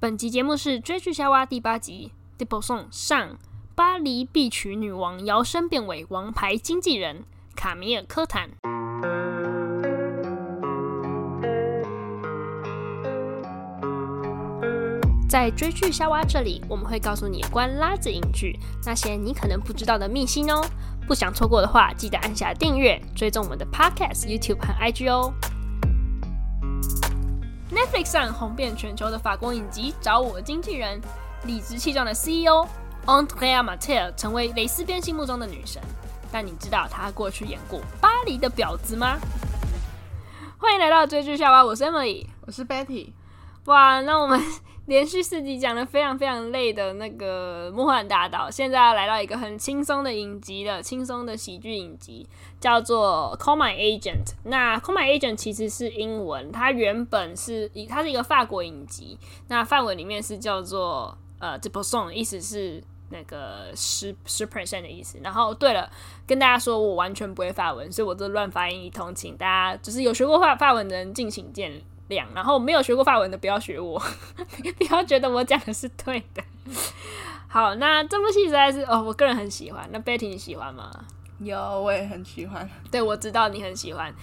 本集节目是追剧夏娃第八集《Diplo Song》上，巴黎必娶女王摇身变为王牌经纪人卡米尔科坦。在追剧夏娃这里，我们会告诉你关拉子影剧那些你可能不知道的秘辛哦。不想错过的话，记得按下订阅，追踪我们的 Podcast、YouTube 和 IG 哦。Netflix 上红遍全球的法国影集《找我经纪人》，理直气壮的 CEO Andrea Martel 成为蕾丝边心目中的女神。但你知道她过去演过《巴黎的婊子》吗？欢迎来到追剧笑话，我是 Emily，我是 Betty。哇，那我们。连续四集讲的非常非常累的那个《梦幻大岛》，现在要来到一个很轻松的影集了，轻松的喜剧影集，叫做《Call My Agent》。那《Call My Agent》其实是英文，它原本是它是一个法国影集，那范文里面是叫做呃 Dix pour cent，意思是那个十十 percent 的意思。然后对了，跟大家说我完全不会法文，所以我这乱发音一通，请大家就是有学过法法文的人敬请见谅，然后没有学过法文的不要学我，不要觉得我讲的是对的。好，那这部戏实在是哦，我个人很喜欢。那 Betty 你喜欢吗？有，我也很喜欢。对，我知道你很喜欢。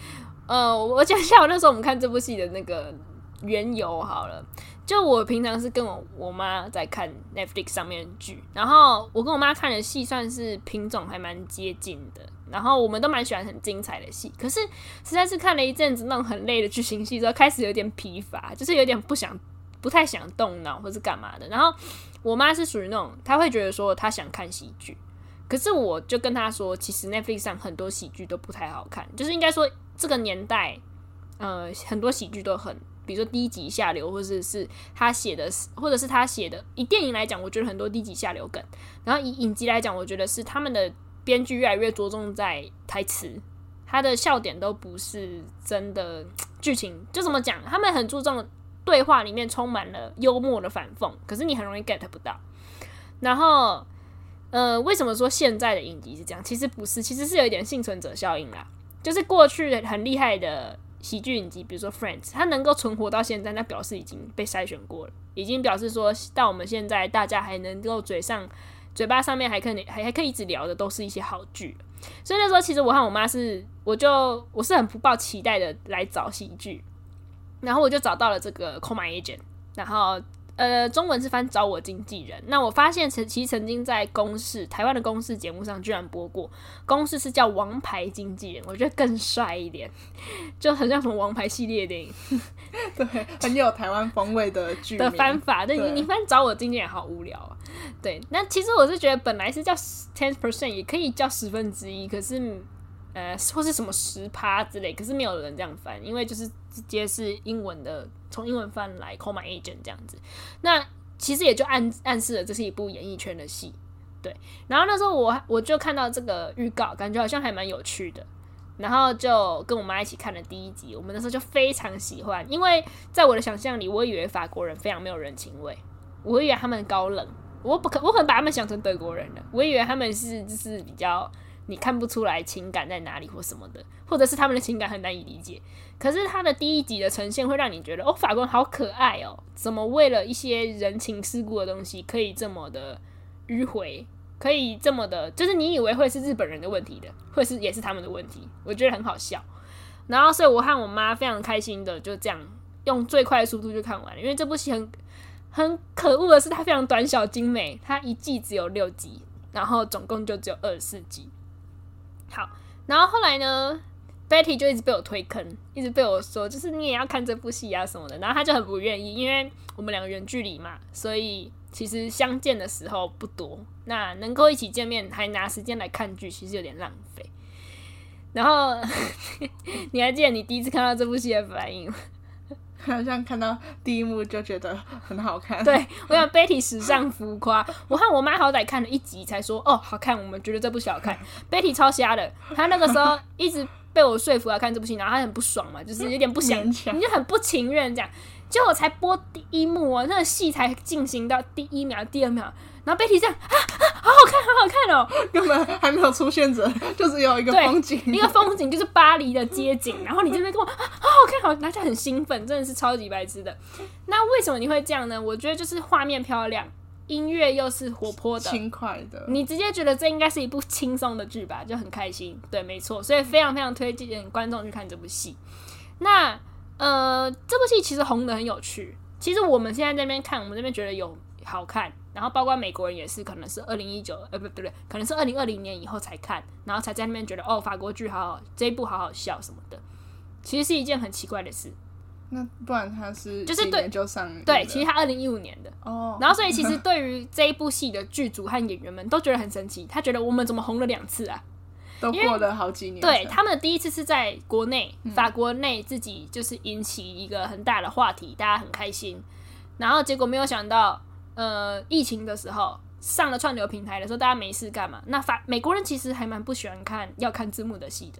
呃，我讲一下我那时候我们看这部戏的那个缘由好了。就我平常是跟我我妈在看 Netflix 上面的剧，然后我跟我妈看的戏算是品种还蛮接近的。然后我们都蛮喜欢很精彩的戏，可是实在是看了一阵子那种很累的剧情戏之后，开始有点疲乏，就是有点不想、不太想动脑或是干嘛的。然后我妈是属于那种，她会觉得说她想看喜剧，可是我就跟她说，其实 Netflix 上很多喜剧都不太好看，就是应该说这个年代，呃，很多喜剧都很，比如说低级下流，或者是他写的，或者是他写的。以电影来讲，我觉得很多低级下流梗，然后以影集来讲，我觉得是他们的。编剧越来越着重在台词，他的笑点都不是真的 剧情，就怎么讲？他们很注重对话里面充满了幽默的反讽，可是你很容易 get 不到。然后，呃，为什么说现在的影集是这样？其实不是，其实是有一点幸存者效应啦。就是过去很厉害的喜剧影集，比如说 Friends，它能够存活到现在，那表示已经被筛选过了，已经表示说到我们现在，大家还能够嘴上。嘴巴上面还可以还还可以一直聊的都是一些好剧，所以那时候其实我和我妈是，我就我是很不抱期待的来找喜剧，然后我就找到了这个《Call My Agent》，然后。呃，中文是翻找我经纪人。那我发现曾其实曾经在公视台湾的公视节目上居然播过，公视是叫王牌经纪人，我觉得更帅一点，就很像什么王牌系列电影，对，很有台湾风味的剧的翻法。对，你翻找我经纪人好无聊啊。对，那其实我是觉得本来是叫 ten percent 也可以叫十分之一，可是。呃，或是什么十趴之类，可是没有人这样翻，因为就是直接是英文的，从英文翻来 Call My Agent 这样子。那其实也就暗暗示了这是一部演艺圈的戏，对。然后那时候我我就看到这个预告，感觉好像还蛮有趣的，然后就跟我妈一起看了第一集。我们那时候就非常喜欢，因为在我的想象里，我以为法国人非常没有人情味，我以为他们高冷，我不可我可能把他们想成德国人了，我以为他们是就是比较。你看不出来情感在哪里或什么的，或者是他们的情感很难以理解。可是他的第一集的呈现会让你觉得，哦，法官好可爱哦，怎么为了一些人情世故的东西可以这么的迂回，可以这么的，就是你以为会是日本人的问题的，会是也是他们的问题。我觉得很好笑。然后，所以我和我妈非常开心的就这样用最快的速度就看完了，因为这部戏很很可恶的是它非常短小精美，它一季只有六集，然后总共就只有二十四集。好，然后后来呢，Betty 就一直被我推坑，一直被我说，就是你也要看这部戏啊什么的。然后他就很不愿意，因为我们两个远距离嘛，所以其实相见的时候不多。那能够一起见面，还拿时间来看剧，其实有点浪费。然后 你还记得你第一次看到这部戏的反应吗？好像看到第一幕就觉得很好看。对，我想 Betty 史上浮夸。我和我妈好歹看了一集才说哦好看，我们觉得这部戏好看。Betty 超瞎的，她那个时候一直被我说服要看这部戏，然后她很不爽嘛，就是有点不想，你就很不情愿这样。结果我才播第一幕啊，那个戏才进行到第一秒、第二秒，然后贝蒂这样啊啊，好好看，好好看哦，根本还没有出现者，就是有一个风景，一个风景就是巴黎的街景，然后你这边跟我啊，好好看，好，然后就很兴奋，真的是超级白痴的。那为什么你会这样呢？我觉得就是画面漂亮，音乐又是活泼的、轻快的，你直接觉得这应该是一部轻松的剧吧，就很开心。对，没错，所以非常非常推荐观众去看这部戏。那。呃，这部戏其实红的很有趣。其实我们现在这边看，我们这边觉得有好看，然后包括美国人也是，可能是二零一九，呃，不对不对，可能是二零二零年以后才看，然后才在那边觉得哦，法国剧好好，这一部好好笑什么的。其实是一件很奇怪的事。那不然他是就是对就上对，其实他二零一五年的哦，然后所以其实对于这一部戏的剧组和演员们都觉得很神奇，他觉得我们怎么红了两次啊？都过了好几年，对，他们的第一次是在国内，嗯、法国内自己就是引起一个很大的话题，大家很开心。然后结果没有想到，呃，疫情的时候上了串流平台的时候，大家没事干嘛？那法美国人其实还蛮不喜欢看要看字幕的戏的，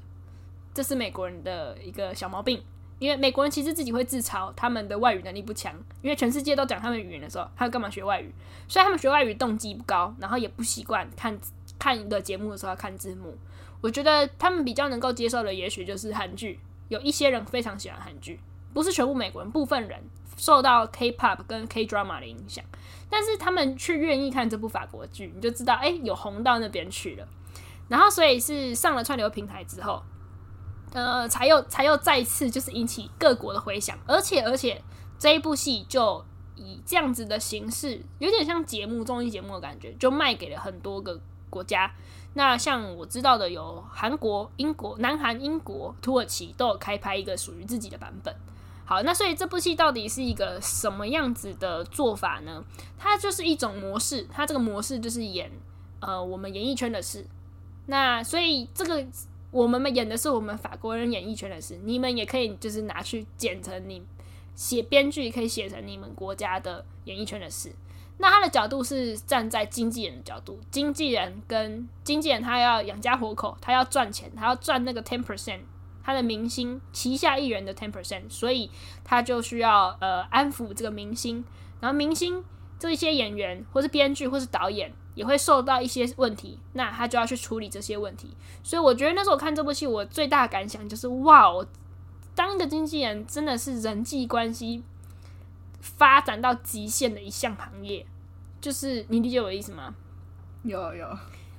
这是美国人的一个小毛病。因为美国人其实自己会自嘲他们的外语能力不强，因为全世界都讲他们语言的时候，他干嘛学外语？所以他们学外语动机不高，然后也不习惯看看一个节目的时候要看字幕。我觉得他们比较能够接受的，也许就是韩剧。有一些人非常喜欢韩剧，不是全部美国人，部分人受到 K-pop 跟 K-drama 的影响，但是他们却愿意看这部法国剧，你就知道，哎，有红到那边去了。然后，所以是上了串流平台之后，呃，才又才又再次就是引起各国的回响，而且而且这一部戏就以这样子的形式，有点像节目综艺节目的感觉，就卖给了很多个国家。那像我知道的有韩国、英国、南韩、英国、土耳其都有开拍一个属于自己的版本。好，那所以这部戏到底是一个什么样子的做法呢？它就是一种模式，它这个模式就是演呃我们演艺圈的事。那所以这个我们演的是我们法国人演艺圈的事，你们也可以就是拿去剪成你写编剧可以写成你们国家的演艺圈的事。那他的角度是站在经纪人的角度，经纪人跟经纪人他要养家活口，他要赚钱，他要赚那个 ten percent，他的明星旗下艺人的 ten percent，所以他就需要呃安抚这个明星，然后明星这一些演员或是编剧或是导演也会受到一些问题，那他就要去处理这些问题。所以我觉得那时候我看这部戏，我最大的感想就是哇，我当一个经纪人真的是人际关系。发展到极限的一项行业，就是你理解我的意思吗？有有，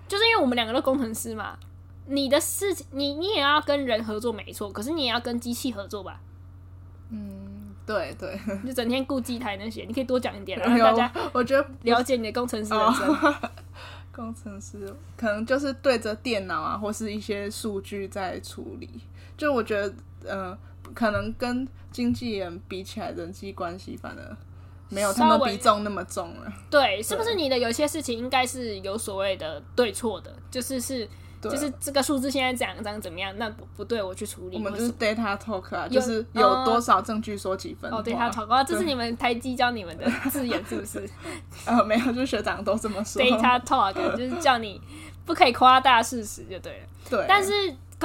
就是因为我们两个都工程师嘛，你的事情你你也要跟人合作没错，可是你也要跟机器合作吧？嗯，对对，就整天顾机台那些，你可以多讲一点，让大家我觉得了解你的工程师人生。哦、工程师可能就是对着电脑啊，或是一些数据在处理，就我觉得，嗯、呃。可能跟经纪人比起来，人际关系反而没有他们比重那么重了。对，对，是不是你的有些事情应该是有所谓的对错的？就是是，就是这个数字现在讲讲怎么样？那不不对，我去处理。我们就是 data talk 啊，就是有多少证据说几分。哦，data talk 啊，这是你们台积教你们的字眼是不是？呃，没有，就是学长都这么说。data talk 就是叫你不可以夸大事实就对了。对，但是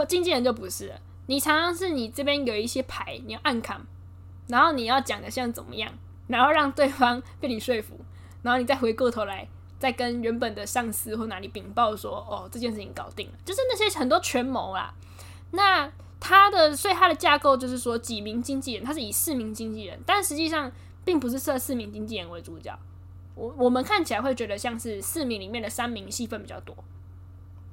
经纪人就不是了。你常常是你这边有一些牌，你要暗扛，然后你要讲的像怎么样，然后让对方被你说服，然后你再回过头来，再跟原本的上司或哪里禀报说，哦，这件事情搞定了，就是那些很多权谋啦。那他的，所以他的架构就是说几名经纪人，他是以四名经纪人，但实际上并不是设四名经纪人为主角。我我们看起来会觉得像是四名里面的三名戏份比较多。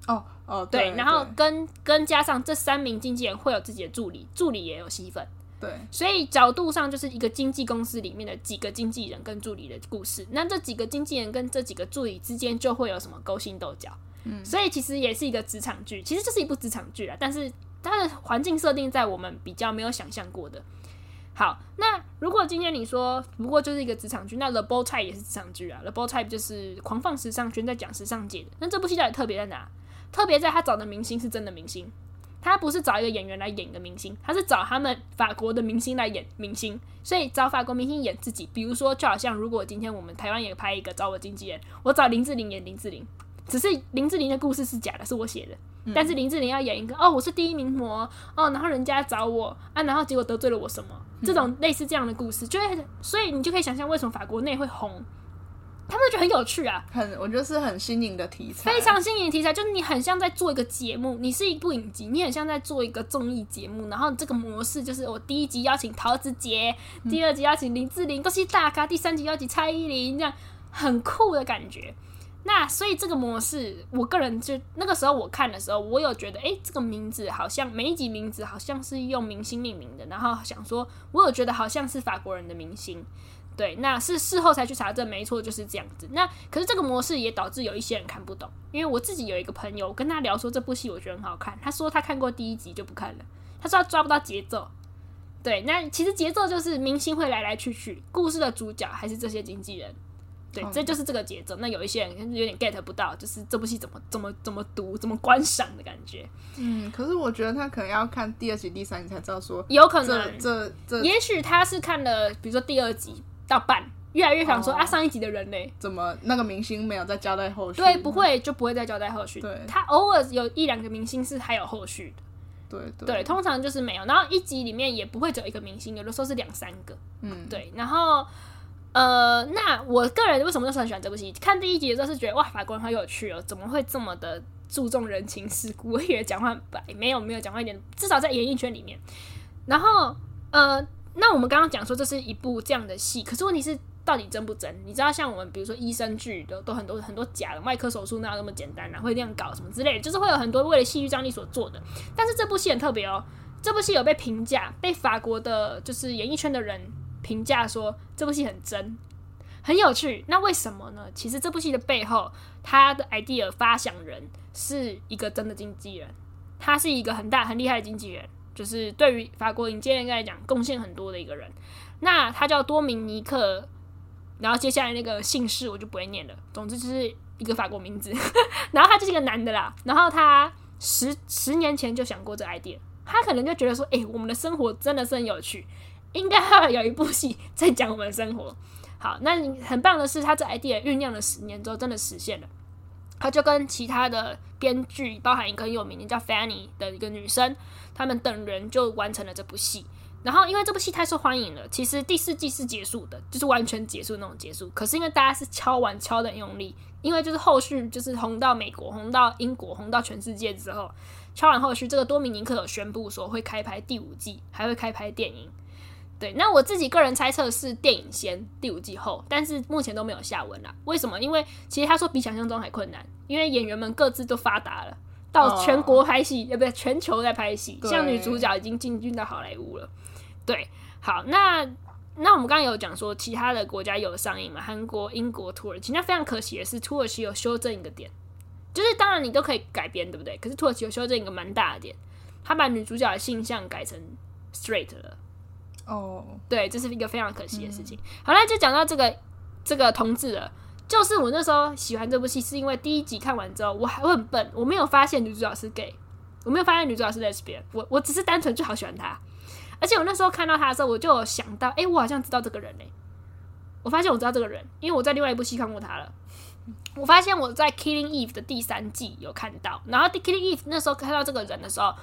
哦哦，对，对，然后跟跟加上这三名经纪人会有自己的助理，助理也有戏份，对，所以角度上就是一个经纪公司里面的几个经纪人跟助理的故事。那这几个经纪人跟这几个助理之间就会有什么勾心斗角，嗯，所以其实也是一个职场剧，其实这是一部职场剧啊，但是它的环境设定在我们比较没有想象过的。好，那如果今天你说不过就是一个职场剧，那《The Bold Type》也是职场剧啊，《The Bold Type》就是狂放时尚圈在讲时尚界的。那这部戏到底特别在哪？特别在他找的明星是真的明星，他不是找一个演员来演一个明星，他是找他们法国的明星来演明星，所以找法国明星演自己。比如说，就好像如果今天我们台湾也拍一个找我经纪人，我找林志玲演林志玲，只是林志玲的故事是假的，是我写的。但是林志玲要演一个哦，我是第一名模哦，然后人家找我啊，然后结果得罪了我什么？这种类似这样的故事，就会所以你就可以想象为什么法国内会红，他们觉得很有趣啊，很我觉得是很新颖的题材，非常新颖的题材，就是你很像在做一个节目，你是一部影集，你很像在做一个综艺节目，然后这个模式就是我第一集邀请陶子姐，第二集邀请林志玲，都是大咖，第三集邀请蔡依林，这样很酷的感觉。那所以这个模式，我个人就那个时候我看的时候，我有觉得，哎，这个名字好像每一集名字好像是用明星命名的，然后想说，我有觉得好像是法国人的明星，对，那是事后才去查证，没错，就是这样子。那可是这个模式也导致有一些人看不懂，因为我自己有一个朋友我跟他聊说这部戏我觉得很好看，他说他看过第一集就不看了，他说他抓不到节奏。对，那其实节奏就是明星会来来去去，故事的主角还是这些经纪人。对，这就是这个节奏。那有一些人有点 get 不到，就是这部戏怎么怎么怎么读、怎么观赏的感觉。嗯，可是我觉得他可能要看第二集、第三集才知道说，有可能这这，也许他是看了，比如说第二集到半，越来越想说、哦、啊，上一集的人呢？怎么那个明星没有再交代后续？对，不会就不会再交代后续。对，他偶尔有一两个明星是还有后续的。对对，对，通常就是没有。然后一集里面也不会只有一个明星，有的时候是两三个。嗯，对，然后。呃，那我个人为什么就是很喜欢这部戏？看第一集的时候是觉得哇，法国人好有趣哦，怎么会这么的注重人情世故？我以为讲话白，没有没有讲话一点，至少在演艺圈里面。然后呃，那我们刚刚讲说这是一部这样的戏，可是问题是到底真不真？你知道像我们比如说医生剧的都很多很多假的，外科手术那样那么简单啊？会这样搞什么之类的，就是会有很多为了戏剧张力所做的。但是这部戏很特别哦，这部戏有被评价，被法国的就是演艺圈的人。评价说这部戏很真，很有趣。那为什么呢？其实这部戏的背后，他的 idea 发想人是一个真的经纪人，他是一个很大很厉害的经纪人，就是对于法国影界来讲贡献很多的一个人。那他叫多明尼克，然后接下来那个姓氏我就不会念了。总之就是一个法国名字，然后他就是一个男的啦。然后他十十年前就想过这 idea，他可能就觉得说，哎、我们的生活真的是很有趣。应该会有一部戏在讲我们的生活。好，那很棒的是，他这 idea 酝酿了十年之后，真的实现了。他就跟其他的编剧，包含一个很有名的叫 Fanny 的一个女生，他们等人就完成了这部戏。然后，因为这部戏太受欢迎了，其实第四季是结束的，就是完全结束那种结束。可是因为大家是敲完敲的用力，因为就是后续就是红到美国、红到英国、红到全世界之后，敲完后续，这个多米尼克有宣布说会开拍第五季，还会开拍电影。对，那我自己个人猜测是电影先，第五季后，但是目前都没有下文啦。为什么？因为其实他说比想象中还困难，因为演员们各自都发达了，到全国拍戏，呃、哦，不对，全球在拍戏，像女主角已经进军到好莱坞了。对，好，那那我们刚刚有讲说其他的国家有上映嘛？韩国、英国、土耳其。那非常可惜的是，土耳其有修正一个点，就是当然你都可以改编，对不对？可是土耳其有修正一个蛮大的点，他把女主角的性向改成 straight 了。哦，对，这是一个非常可惜的事情。嗯、好了，就讲到这个这个同志了。就是我那时候喜欢这部戏，是因为第一集看完之后，我还我很笨，我没有发现女主角是 gay，我没有发现女主角是 lesbian，我我只是单纯就好喜欢她。而且我那时候看到她的时候，我就有想到，哎，我好像知道这个人嘞。我发现我知道这个人，因为我在另外一部戏看过他了。我发现我在《Killing Eve》的第三季有看到，然后《Killing Eve》那时候看到这个人的时候。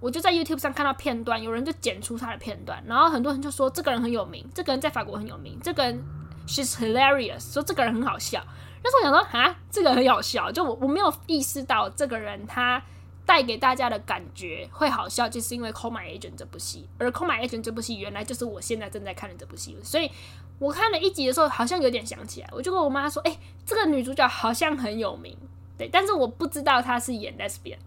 我就在 YouTube 上看到片段，有人就剪出他的片段，然后很多人就说这个人很有名，这个人在法国很有名，这个人 she's hilarious，说这个人很好笑。但是我想说啊，这个很好笑，就我我没有意识到这个人他带给大家的感觉会好笑，就是因为《Call My Agent》这部戏，而《Call My Agent》这部戏原来就是我现在正在看的这部戏，所以我看了一集的时候好像有点想起来，我就跟我妈说，哎、这个女主角好像很有名，对，但是我不知道她是演 lesbian。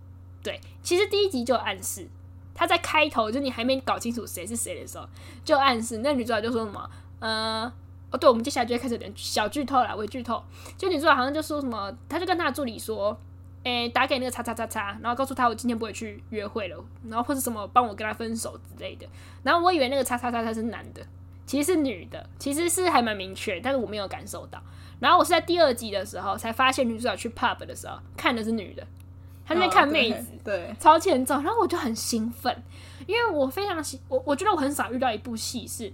对，其实第一集就暗示，她在开头就你还没搞清楚谁是谁的时候，就暗示那女主角就说什么，呃，哦，对，我们接下来就会开始有点小剧透了，微剧透。就女主角好像就说什么，他就跟他的助理说，诶，打给那个叉叉叉叉，然后告诉他我今天不会去约会了，然后或者什么帮我跟他分手之类的。然后我以为那个叉叉叉叉是男的，其实是女的，其实是还蛮明确，但是我没有感受到。然后我是在第二集的时候才发现女主角去 pub 的时候看的是女的。他在看妹子，哦、对，对超前奏，然后我就很兴奋，因为我非常喜我，我觉得我很少遇到一部戏是，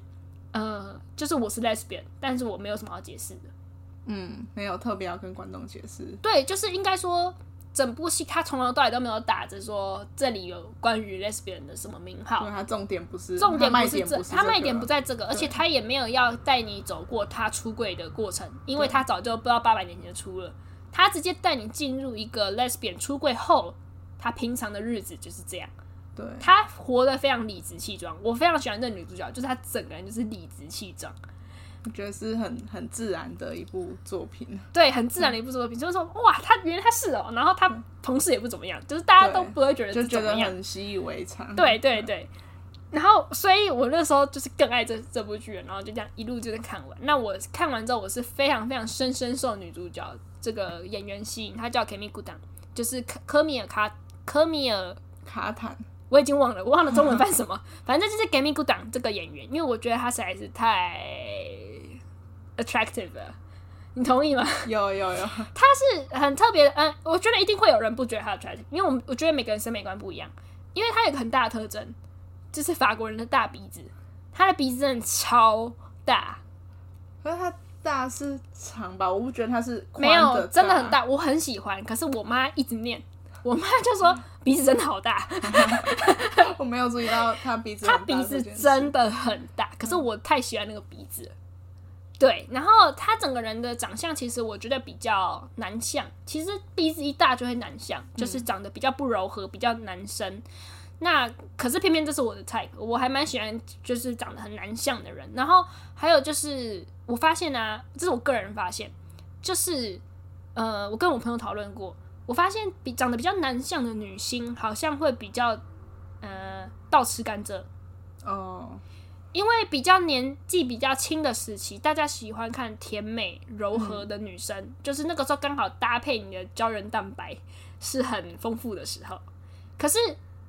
呃，就是我是 lesbian，但是我没有什么好解释的，嗯，没有特别要跟观众解释。对，就是应该说。整部戏他从头到尾都没有打着说这里有关于 lesbian 的什么名号，他重点不是重点不是这，他卖点不在这个，而且他也没有要带你走过他出柜的过程，因为他早就不知道八百年前就出了，他直接带你进入一个 lesbian 出柜后他平常的日子就是这样，对，她活得非常理直气壮，我非常喜欢这女主角，就是她整个人就是理直气壮。我觉得是很很自然的一部作品，对，很自然的一部作品，嗯、就是说，哇，他原来他是哦，然后他同事也不怎么样，就是大家都不会觉得就觉得很习以为常，对对对。然后，所以我那时候就是更爱这这部剧，然后就这样一路就是看完。那我看完之后，我是非常非常深深受女主角这个演员吸引，她叫 Kemi Kudan，就是科科米尔卡科米尔卡坦，我已经忘了，我忘了中文翻什么，反正就是 Gami g u d a n 这个演员，因为我觉得他实在是太。attractive，了你同意吗？有有有，他是很特别的，嗯，我觉得一定会有人不觉得他 attractive，因为我们我觉得每个人审美观不一样，因为他有个很大的特征，就是法国人的大鼻子，他的鼻子真的超大，可是他大是长吧？我不觉得他是没有真的很大，我很喜欢，可是我妈一直念，我妈就说鼻子真的好大，我没有注意到他鼻子，他鼻子真的很大，可是我太喜欢那个鼻子了。对，然后他整个人的长相，其实我觉得比较男相。其实鼻子一大就会男相，就是长得比较不柔和，比较男生。那可是偏偏这是我的菜，我还蛮喜欢就是长得很男相的人。然后还有就是我发现啊，这是我个人发现，就是呃，我跟我朋友讨论过，我发现比长得比较男相的女星，好像会比较呃倒吃甘蔗哦。因为比较年纪比较轻的时期，大家喜欢看甜美柔和的女生，嗯、就是那个时候刚好搭配你的胶原蛋白是很丰富的时候。可是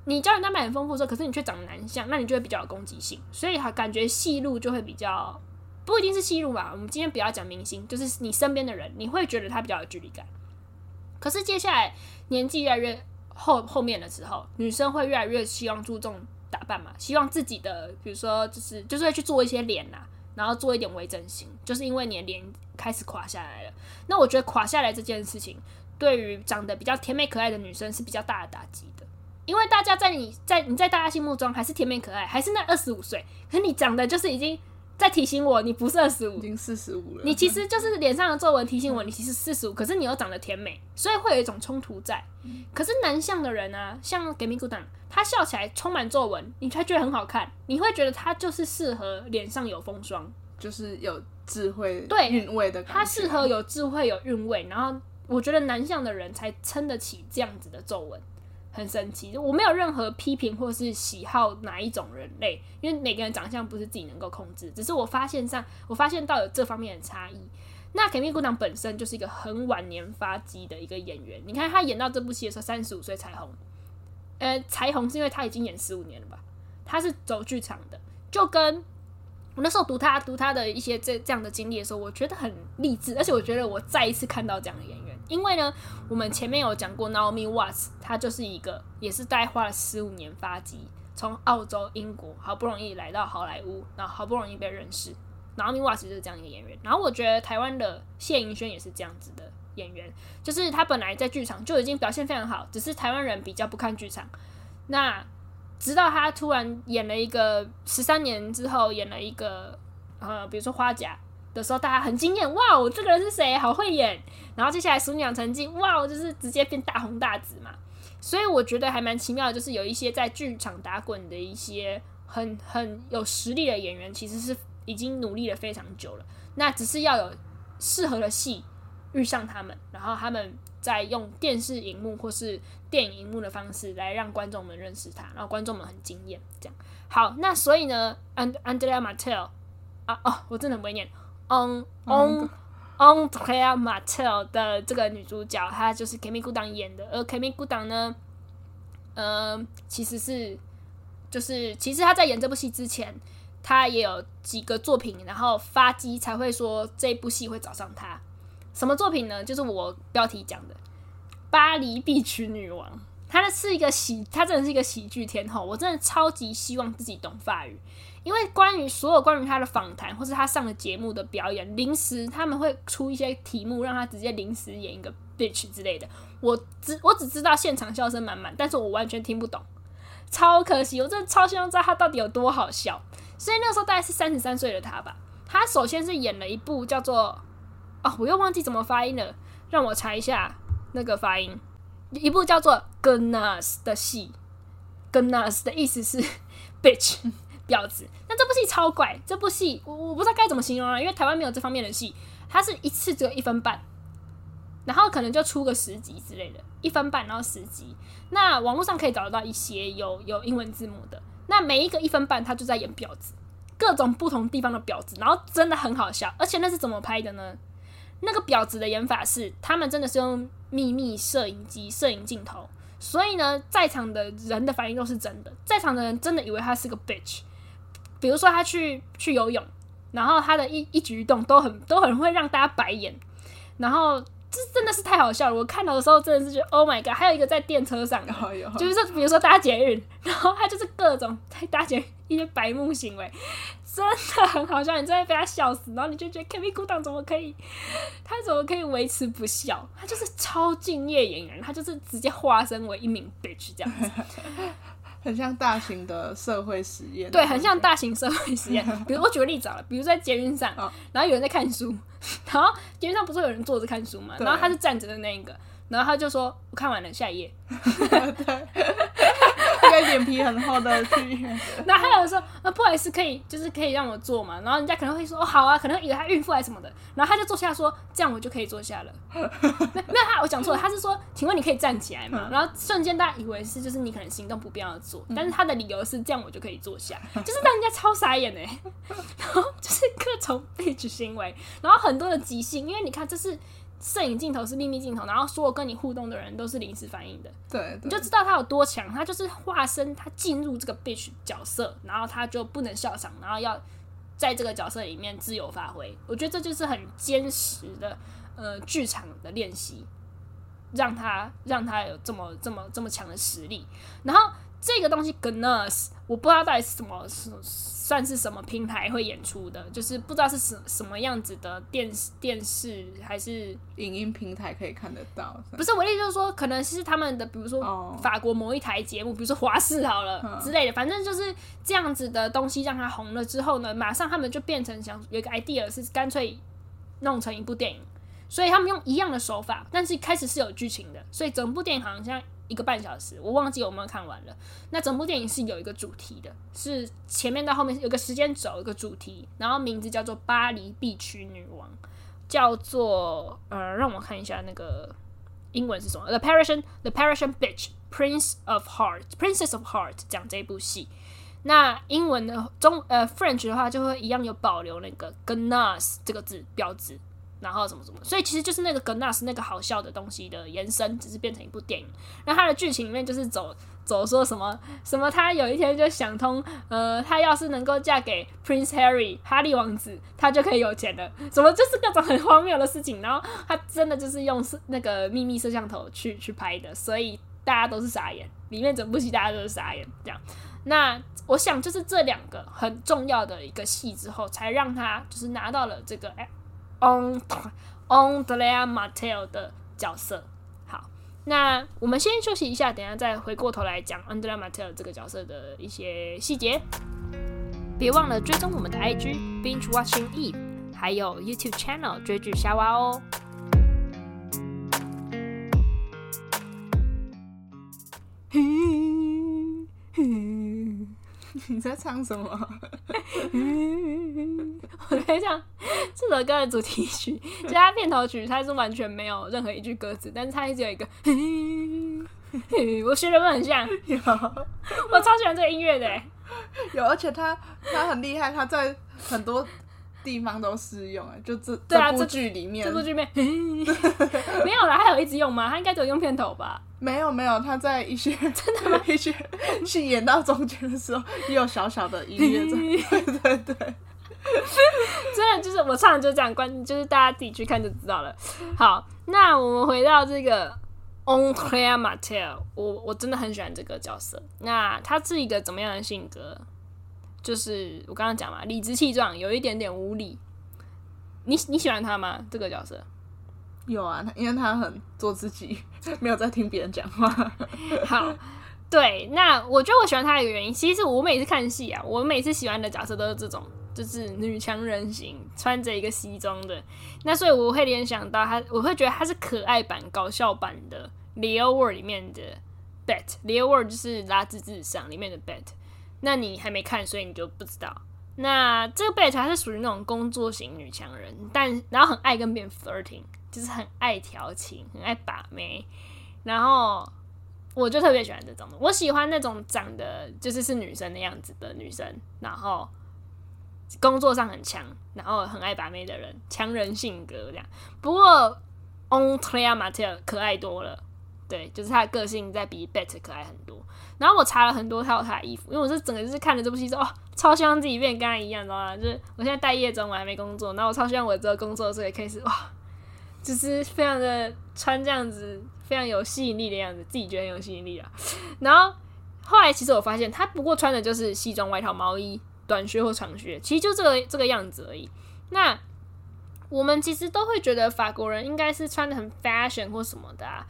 你胶原蛋白很丰富的时候，可是你却长得男相，那你就会比较有攻击性，所以感觉戏路就会比较不一定是戏路吧。我们今天不要讲明星，就是你身边的人，你会觉得他比较有距离感。可是接下来年纪越来越后后面的时候，女生会越来越希望注重。打扮嘛，希望自己的，比如说，就是就是会去做一些脸呐，然后做一点微整形，就是因为你的脸开始垮下来了。那我觉得垮下来这件事情，对于长得比较甜美可爱的女生是比较大的打击的，因为大家在你在你在大家心目中还是甜美可爱，还是那二十五岁，可是你长得就是已经。在提醒我，你不是二十五，已经四十五了。你其实就是脸上的皱纹提醒我，你其实四十五，可是你又长得甜美，所以会有一种冲突在。可是男相的人啊，像 Kemi Kudan，他笑起来充满皱纹，你才觉得很好看，你会觉得他就是适合脸上有风霜，就是有智慧、对韵味的感觉。他适合有智慧、有韵味，然后我觉得男相的人才撑得起这样子的皱纹。很神奇，我没有任何批评或是喜好哪一种人类，因为每个人长相不是自己能够控制，只是我发现上，我发现到有这方面的差异。那 Kemi Kudan 本身就是一个很晚年发迹的一个演员，你看他演到这部戏的时候，三十五岁才红，呃，才红是因为他已经演十五年了吧？他是走剧场的，就跟我那时候读他读他的一些这这样的经历的时候，我觉得很励志，而且我觉得我再一次看到这样的演员。因为呢，我们前面有讲过 Naomi Watts，她就是一个也是大概花了十五年发迹，从澳洲、英国好不容易来到好莱坞，然后好不容易被认识。Naomi Watts 就是这样一个演员。然后我觉得台湾的谢盈萱也是这样子的演员，就是他本来在剧场就已经表现非常好，只是台湾人比较不看剧场。那直到他突然演了一个十三年之后演了一个呃，比如说花甲。的时候，大家很惊艳，哇，我这个人是谁？好会演。然后接下来《熟女养成记》，哇，哦就是直接变大红大紫嘛。所以我觉得还蛮奇妙的，就是有一些在剧场打滚的一些很很有实力的演员，其实是已经努力了非常久了。那只是要有适合的戏遇上他们，然后他们再用电视荧幕或是电影荧幕的方式来让观众们认识他，然后观众们很惊艳。这样好，那所以呢，And Andrea Martel 啊，哦，我真的很不会念。On On Andrea Martel 的这个女主角，她就是 Kimi g u d a n 演的。而 Kimi g u d a n 呢，呃，其实是就是其实她在演这部戏之前，她也有几个作品，然后发迹才会说这部戏会找上她。什么作品呢？就是我标题讲的《巴黎必娶女王》。她是一个喜，她真的是一个喜剧天后。我真的超级希望自己懂法语，因为关于所有关于他的访谈或是他上的节目的表演，临时他们会出一些题目，让他直接临时演一个 bitch 之类的。我只我只知道现场笑声满满，但是我完全听不懂，超可惜。我真的超希望知道他到底有多好笑。所以那时候大概是三十三岁的他吧。他首先是演了一部叫做哦，我又忘记怎么发音了，让我查一下那个发音。一部叫做《gunas》的戏，《gunas》的意思是 bitch 婊子。那这部戏超怪，这部戏我我不知道该怎么形容啊，因为台湾没有这方面的戏。它是一次只有一分半，然后可能就出个十集之类的，一分半然后十集。那网络上可以找得到一些有有英文字母的。那每一个一分半，他就在演婊子，各种不同地方的婊子，然后真的很好笑。而且那是怎么拍的呢？那个婊子的演法是，他们真的是用秘密摄影机、摄影镜头，所以呢，在场的人的反应都是真的，在场的人真的以为他是个 bitch。比如说他去去游泳，然后他的一一举一动都很都很会让大家白眼，然后。这真的是太好笑了！我看到的时候真的是觉得 Oh my God！还有一个在电车上，就是比如说搭捷运，然后他就是各种在搭捷运一些白目行为，真的很好笑，你真的被他笑死。然后你就觉得 Kevin 鼓掌怎么可以？他怎么可以维持不笑？他就是超敬业演员，他就是直接化身为一名 bitch 这样子。很像大型的社会实验，对，很像大型社会实验。比如我举个例子好了，比如在捷运上，然后有人在看书，然后捷运上不是有人坐着看书嘛，然后他是站着的那一个。然后他就说：“我看完了，下一页。”对，脸皮很厚的去。那还有说：“那，不好意思，可以就是可以让我坐嘛？”然后人家可能会说：“哦，好啊，可能以为他孕妇还是什么的。”然后他就坐下说：“这样我就可以坐下了。”没有他，我讲错了，他是说：“请问你可以站起来吗？”然后瞬间大家以为是就是你可能行动不便要坐，但是他的理由是：“这样我就可以坐下。”就是让人家超傻眼哎。然后就是各种 bitch 行为，然后很多的即兴，因为你看这是。摄影镜头是秘密镜头，然后所有跟你互动的人都是临时反应的，对，对，你就知道他有多强。他就是化身，他进入这个 bitch 角色，然后他就不能笑场，然后要在这个角色里面自由发挥。我觉得这就是很坚实的呃剧场的练习，让他让他有这么这么这么强的实力。然后这个东西 Gunners 我不知道到底是什么是。算是什么平台会演出的？就是不知道是什什么样子的电视电视还是影音平台可以看得到。不是，我的意思就是说，可能是他们的，比如说法国某一台节目，比如说华视好了之类的，反正就是这样子的东西让它红了之后呢，马上他们就变成想有一个 idea 是干脆弄成一部电影，所以他们用一样的手法，但是开始是有剧情的，所以整部电影好像。一个半小时，我忘记有没有看完了。那整部电影是有一个主题的，是前面到后面有个时间轴，一个主题，然后名字叫做《巴黎必区女王》，叫做呃，让我看一下那个英文是什么，《The Parisian The Parisian Bitch Prince of Heart Princess of Heart》讲这部戏。那英文的中呃 French 的话，就会一样有保留那个 g n a s 这个字标志。然后什么什么，所以其实就是那个格纳斯那个好笑的东西的延伸，只是变成一部电影。那它的剧情里面就是走走说什么什么，他有一天就想通，呃，他要是能够嫁给 Prince Harry 哈利王子，他就可以有钱了。什么就是各种很荒谬的事情。然后他真的就是用那个秘密摄像头去去拍的，所以大家都是傻眼。里面整部戏大家都是傻眼。这样，那我想就是这两个很重要的一个戏之后，才让他就是拿到了这个哎。Andrea Martel 的角色，好，那我们先休息一下，等一下再回过头来讲 Andrea Martel 这个角色的一些细节。别忘了追踪我们的 IG Binge Watching Eve，还有 YouTube Channel 追剧夏娃哦。你在唱什么？我在唱这首歌的主题曲，其实它片头曲它是完全没有任何一句歌词，但是它一直有一个，我学的不很像？有，我超喜欢这个音乐的，有，而且他他很厉害，他在很多地方都适用，哎，就这对啊，这部剧里面，这部剧里面 没有啦，还有一直用吗？他应该只有用片头吧？没有没有，他在一些真的吗？一些戏演到中间的时候，也有小小的音乐在，对对对，真的就是我唱的就是这样，关就是大家自己去看就知道了。好，那我们回到这个 Andrea Martel，我我真的很喜欢这个角色。那他是一个怎么样的性格？就是我刚刚讲嘛，理直气壮，有一点点无理。你你喜欢他吗？这个角色？有啊，因为他很做自己，没有在听别人讲话。好，对，那我觉得我喜欢他的一个原因，其实我每次看戏啊，我每次喜欢的角色都是这种，就是女强人型，穿着一个西装的。那所以我会联想到他，我会觉得他是可爱版、搞笑版的《Leo World》里面的 Bet，《Leo World》就是《拉兹至上》里面的 Bet。那你还没看，所以你就不知道。那这个 Bet 她是属于那种工作型女强人，但然后很爱跟别人 flirting。就是很爱调情，很爱把妹，然后我就特别喜欢这种。我喜欢那种长得就是是女生的样子的女生，然后工作上很强，然后很爱把妹的人，强人性格这样。不过 o n t r e a Martel 可爱多了，对，就是他的个性在比 Bet 可爱很多。然后我查了很多套他的衣服，因为我是整个就是看了这部戏之后，哦，超希望自己变跟他一样，知道吗？就是我现在待业中，我还没工作，然后我超希望我之后工作的时候也可以是哇。就是非常的穿这样子，非常有吸引力的样子，自己觉得很有吸引力啊。然后后来其实我发现，他不过穿的就是西装外套、毛衣、短靴或长靴，其实就这个这个样子而已。那我们其实都会觉得法国人应该是穿的很 fashion 或什么的啊。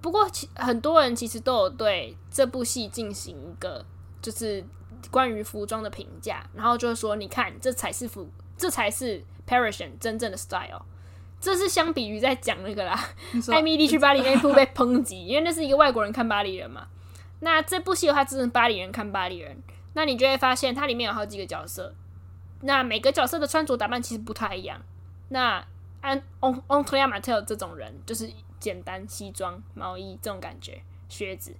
不过其很多人其实都有对这部戏进行一个就是关于服装的评价，然后就是说，你看这才是服，这才是 Parisian 真正的 style。这是相比于在讲那个啦，艾米丽去巴黎那部被抨击，因为那是一个外国人看巴黎人嘛。那这部戏的话，只是巴黎人看巴黎人，那你就会发现它里面有好几个角色，那每个角色的穿着打扮其实不太一样。那安昂昂特利亚马特这种人，就是简单西装、毛衣这种感觉，靴子。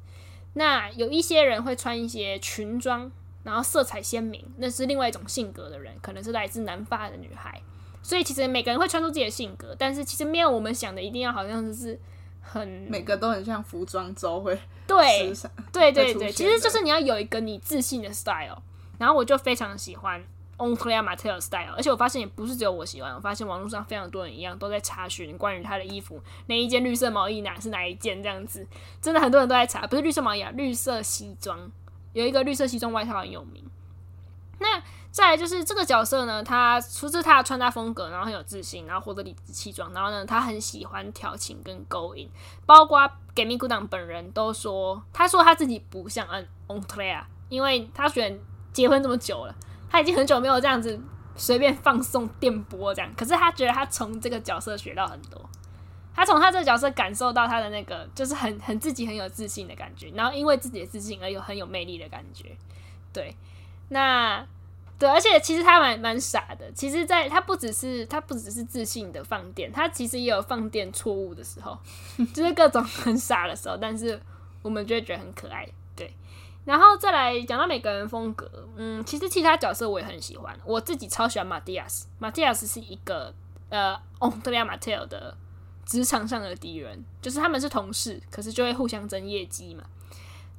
那有一些人会穿一些裙装，然后色彩鲜明，那是另外一种性格的人，可能是来自南法的女孩。所以其实每个人会穿出自己的性格，但是其实没有我们想的一定要好像就是很每个都很像服装周会对对对对，其实就是你要有一个你自信的 style。然后我就非常喜欢 Andrea Martel style，而且我发现也不是只有我喜欢，我发现网络上非常多人一样都在查询关于他的衣服，哪一件绿色毛衣哪是哪一件这样子，真的很多人都在查，不是绿色毛衣啊，绿色西装，有一个绿色西装外套很有名。那再来就是这个角色呢，他出自他的穿搭风格，然后很有自信，然后获得理直气壮，然后呢，他很喜欢调情跟勾引，包括 Camille Cottin 本人都说，他说他自己不像 Andrea，因为他选结婚这么久了，他已经很久没有这样子随便放送电波这样，可是他觉得他从这个角色学到很多，他从他这个角色感受到他的那个就是很很自己很有自信的感觉，然后因为自己的自信而有很有魅力的感觉，对。那对，而且其实他蛮蛮傻的。其实，在他不只是他不只是自信的放电，他其实也有放电错误的时候，就是各种很傻的时候。但是我们就会觉得很可爱。对，然后再来讲到每个人风格，嗯，其实其他角色我也很喜欢。我自己超喜欢马蒂亚斯，马蒂亚斯是一个呃，Andrea Martel 的职场上的敌人，就是他们是同事，可是就会互相争业绩嘛。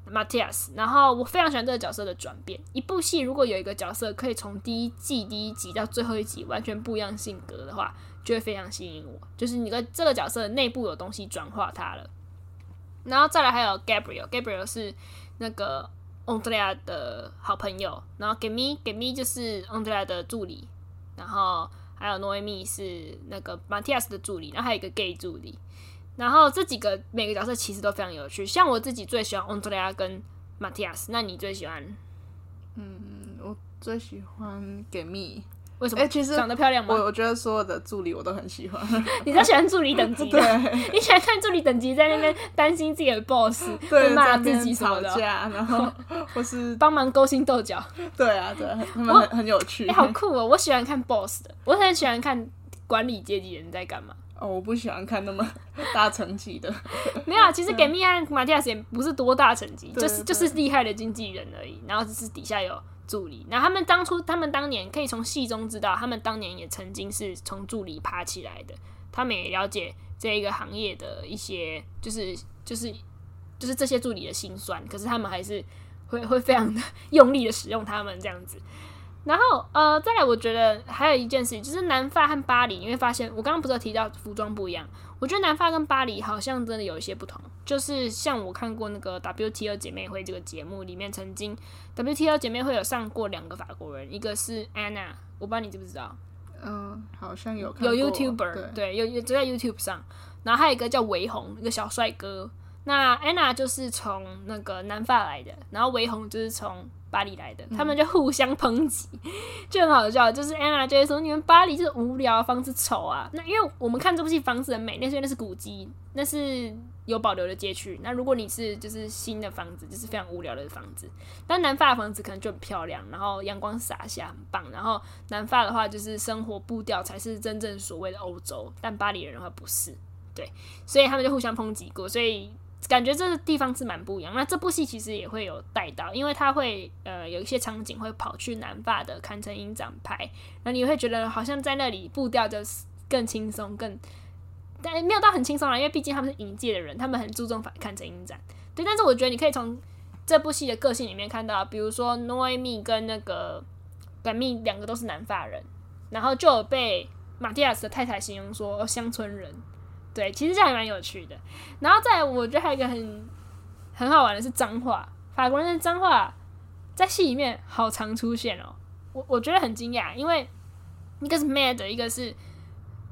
马蒂亚斯然后我非常喜欢这个角色的转变。一部戏如果有一个角色可以从第一季第一集到最后一集完全不一样性格的话，就会非常吸引我。就是你的这个角色内部有东西转化他了。然后再来还有 Gabriel，Gabriel 是那个 Andrea 的好朋友。然后 Gemi Gemi 就是 Andrea 的助理。然后还有 Noémie 是那个 Matthias 的助理。然后还有一个 gay 助理。然后这几个每个角色其实都非常有趣，像我自己最喜欢 Andrea 跟 Matthias，那你最喜欢？嗯，我最喜欢 Gemi 为什么？哎，其实长得漂亮吗？我我觉得所有的助理我都很喜欢。你都喜欢助理等级的？对，你喜欢看助理等级在那边担心自己的 boss，对，骂自己什么的，吵架，然后或是帮忙勾心斗角。对啊，对，他们很很有趣。哎，好酷哦！我喜欢看 boss 的，我很喜欢看管理阶级的人在干嘛。哦，我不喜欢看那么大层级的。没有啊，其实给米安马蒂亚斯也不是多大层级，就是就是厉害的经纪人而已。然后只是底下有助理。那他们当初，他们当年可以从戏中知道，他们当年也曾经是从助理爬起来的。他们也了解这一个行业的一些，就是就是就是这些助理的辛酸。可是他们还是会会非常的用力的使用他们这样子。然后呃，再来，我觉得还有一件事情，就是南法和巴黎，你会发现，我刚刚不是有提到服装不一样，我觉得南法跟巴黎好像真的有一些不同。就是像我看过那个 WTO 姐妹会这个节目里面，曾经 WTO 姐妹会有上过两个法国人，一个是 Anna，我不知道你知不知道？嗯，好像有有 YouTuber，对，对，有有就在 YouTube 上，然后还有一个叫维红，一个小帅哥。那 Anna 就是从那个南法来的，然后维红就是从巴黎来的，他们就互相抨击，就很好笑。就是 Anna 就会说：“你们巴黎就是无聊，房子丑啊。”那因为我们看这部戏，房子很美，那是因为那是古迹，那是有保留的街区。那如果你是就是新的房子，就是非常无聊的房子。但南法的房子可能就很漂亮，然后阳光洒下，很棒。然后南法的话，就是生活步调才是真正所谓的欧洲，但巴黎人的话不是，对，所以他们就互相抨击过，所以。感觉这个地方是蛮不一样。那这部戏其实也会有带到，因为它会呃有一些场景会跑去南法的坎城影展拍，那你会觉得好像在那里步调就是更轻松，更但没有到很轻松啦，因为毕竟他们是影界的人，他们很注重坎城影展。对，但是我觉得你可以从这部戏的个性里面看到，比如说诺艾米跟那个甘蜜两个都是南法人，然后就有被马蒂亚斯的太太形容说乡村人。对，其实这样还蛮有趣的。然后再，我觉得还有一个很很好玩的是脏话，法国人的脏话在戏里面好常出现哦。我我觉得很惊讶，因为一个是 mad，一个是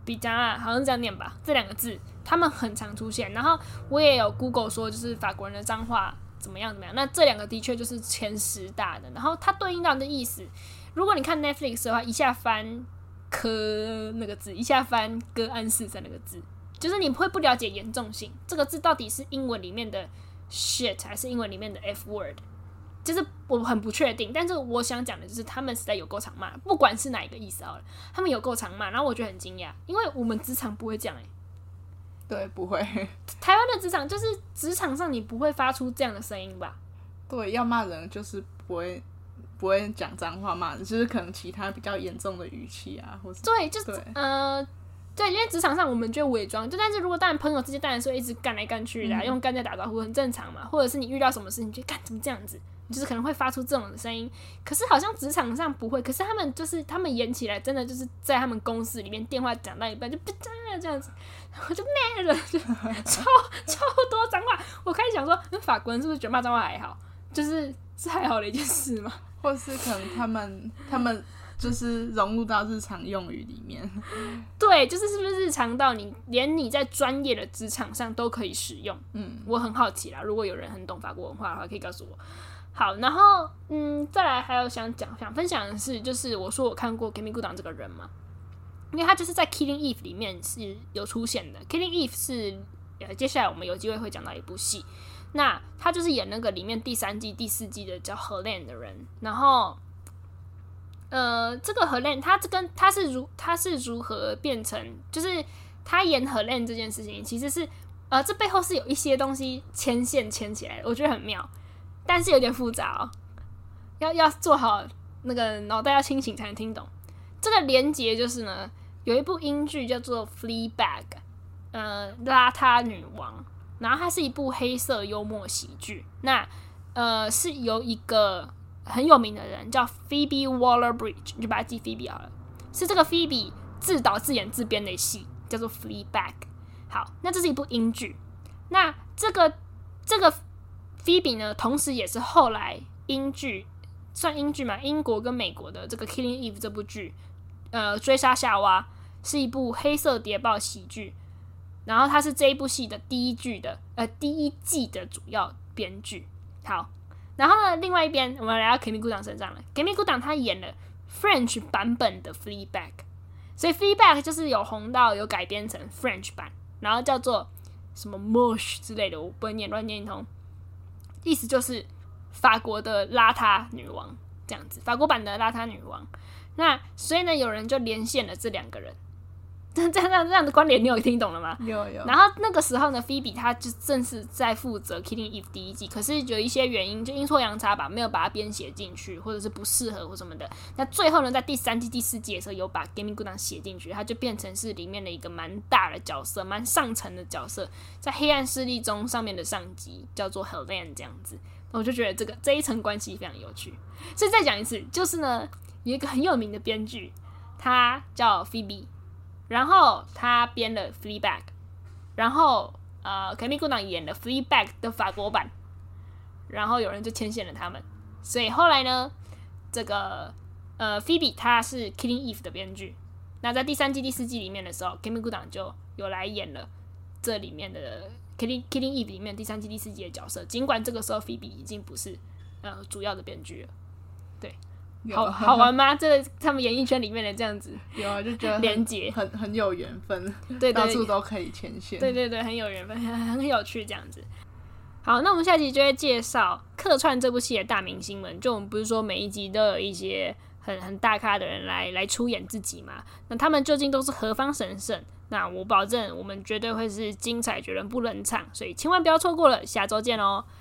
比较啊，好像这样念吧，这两个字他们很常出现。然后我也有 Google 说，就是法国人的脏话怎么样怎么样。那这两个的确就是前十大的。然后它对应到的意思，如果你看 Netflix 的话，一下翻科那个字，一下翻歌安四三那个字。就是你会不了解严重性，这个字到底是英文里面的 shit 还是英文里面的 f word，就是我很不确定。但是我想讲的就是他们实在有够常骂，不管是哪一个意思好了，他们有够常骂，然后我觉得很惊讶，因为我们职场不会这样诶、欸，对，不会。台湾的职场就是职场上你不会发出这样的声音吧？对，要骂人就是不会不会讲脏话骂人，就是可能其他比较严重的语气啊，或者对，就是呃。对，因为职场上我们就伪装，就但是如果当然朋友之间当然是会一直干来干去的，啊，嗯、用干在打招呼很正常嘛。或者是你遇到什么事情，你就干怎么这样子，就是可能会发出这种的声音。可是好像职场上不会，可是他们就是他们演起来真的就是在他们公司里面电话讲到一半就不这样这样子，我就骂了，就 超超多脏话。我开始想说，那法国人是不是觉得骂脏话还好？就是是还好的一件事嘛？或是可能他们他们。就是融入到日常用语里面，对，就是是不是日常到你连你在专业的职场上都可以使用？嗯，我很好奇啦。如果有人很懂法国文化的话，可以告诉我。好，然后嗯，再来还有想讲想分享的是，就是我说我看过 Camille Goodin 这个人嘛，因为他就是在 Killing Eve 里面是有出现的。Killing Eve 是呃，接下来我们有机会会讲到一部戏，那他就是演那个里面第三季第四季的叫 Helene 的人，然后。呃，这个 Helene，他这跟他是如他是如何变成，就是他演 Helene 这件事情，其实是呃，这背后是有一些东西牵线牵起来的，我觉得很妙，但是有点复杂哦，要要做好那个脑袋要清醒才能听懂。这个连结就是呢，有一部英剧叫做《Fleabag》，呃，邋遢女王，然后它是一部黑色幽默喜剧，那呃是由一个。很有名的人叫 Phoebe Waller-Bridge，你就把它记 Phoebe 好了。是这个 Phoebe 自导自演自编的戏，叫做《Fleabag》。好，那这是一部英剧。那这个这个 Phoebe 呢，同时也是后来英剧算英剧嘛？英国跟美国的这个《Killing Eve》这部剧，呃，追杀夏娃是一部黑色谍报喜剧。然后他是这一部戏的第一剧的呃第一季的主要编剧。好。然后呢，另外一边我们来到 kimikuo 身上了。，Kimi 胡党他演了 French 版本的 Fleabag，所以 Fleabag 就是有红到有改编成 French 版，然后叫做什么 Moche 之类的，我不会念乱念一通，意思就是法国的邋遢女王这样子，法国版的邋遢女王。那所以呢，有人就连线了这两个人。这样这样这样的关联，你有听懂了吗？有有。然后那个时候呢，菲比她就正是在负责《Killing Eve》第一季，可是有一些原因，就阴错阳差吧，没有把它编写进去，或者是不适合或什么的。那最后呢，在第三季、第四季的时候，有把 Gaming g o o d n 写进去，他就变成是里面的一个蛮大的角色，蛮上层的角色，在黑暗势力中上面的上级叫做 Helene 这样子。我就觉得这个这一层关系非常有趣。所以再讲一次，就是呢，有一个很有名的编剧，他叫 Phoebe，然后他编了《Fleabag》，然后呃，Kemi Kudang 演了《Fleabag》的法国版，然后有人就牵线了他们，所以后来呢，这个呃，Phoebe 他是《Killing Eve》的编剧，那在第三季、第四季里面的时候，Kemi Kudang 就有来演了这里面的。Killing Killing Eve 里面第三季第四季的角色，尽管这个时候 Phoebe 已经不是呃主要的编剧了，对，好好玩吗？这个他们演艺圈里面的这样子，有啊，就觉得连结很很有缘分，对，对，到处都可以牵线，对对对，很有缘分，很很有趣这样子。好，那我们下集就会介绍客串这部戏的大明星们，就我们不是说每一集都有一些很很大咖的人来来出演自己嘛？那他们究竟都是何方神圣？那我保证，我们绝对会是精彩绝伦不冷场，所以千万不要错过了。下周见哦，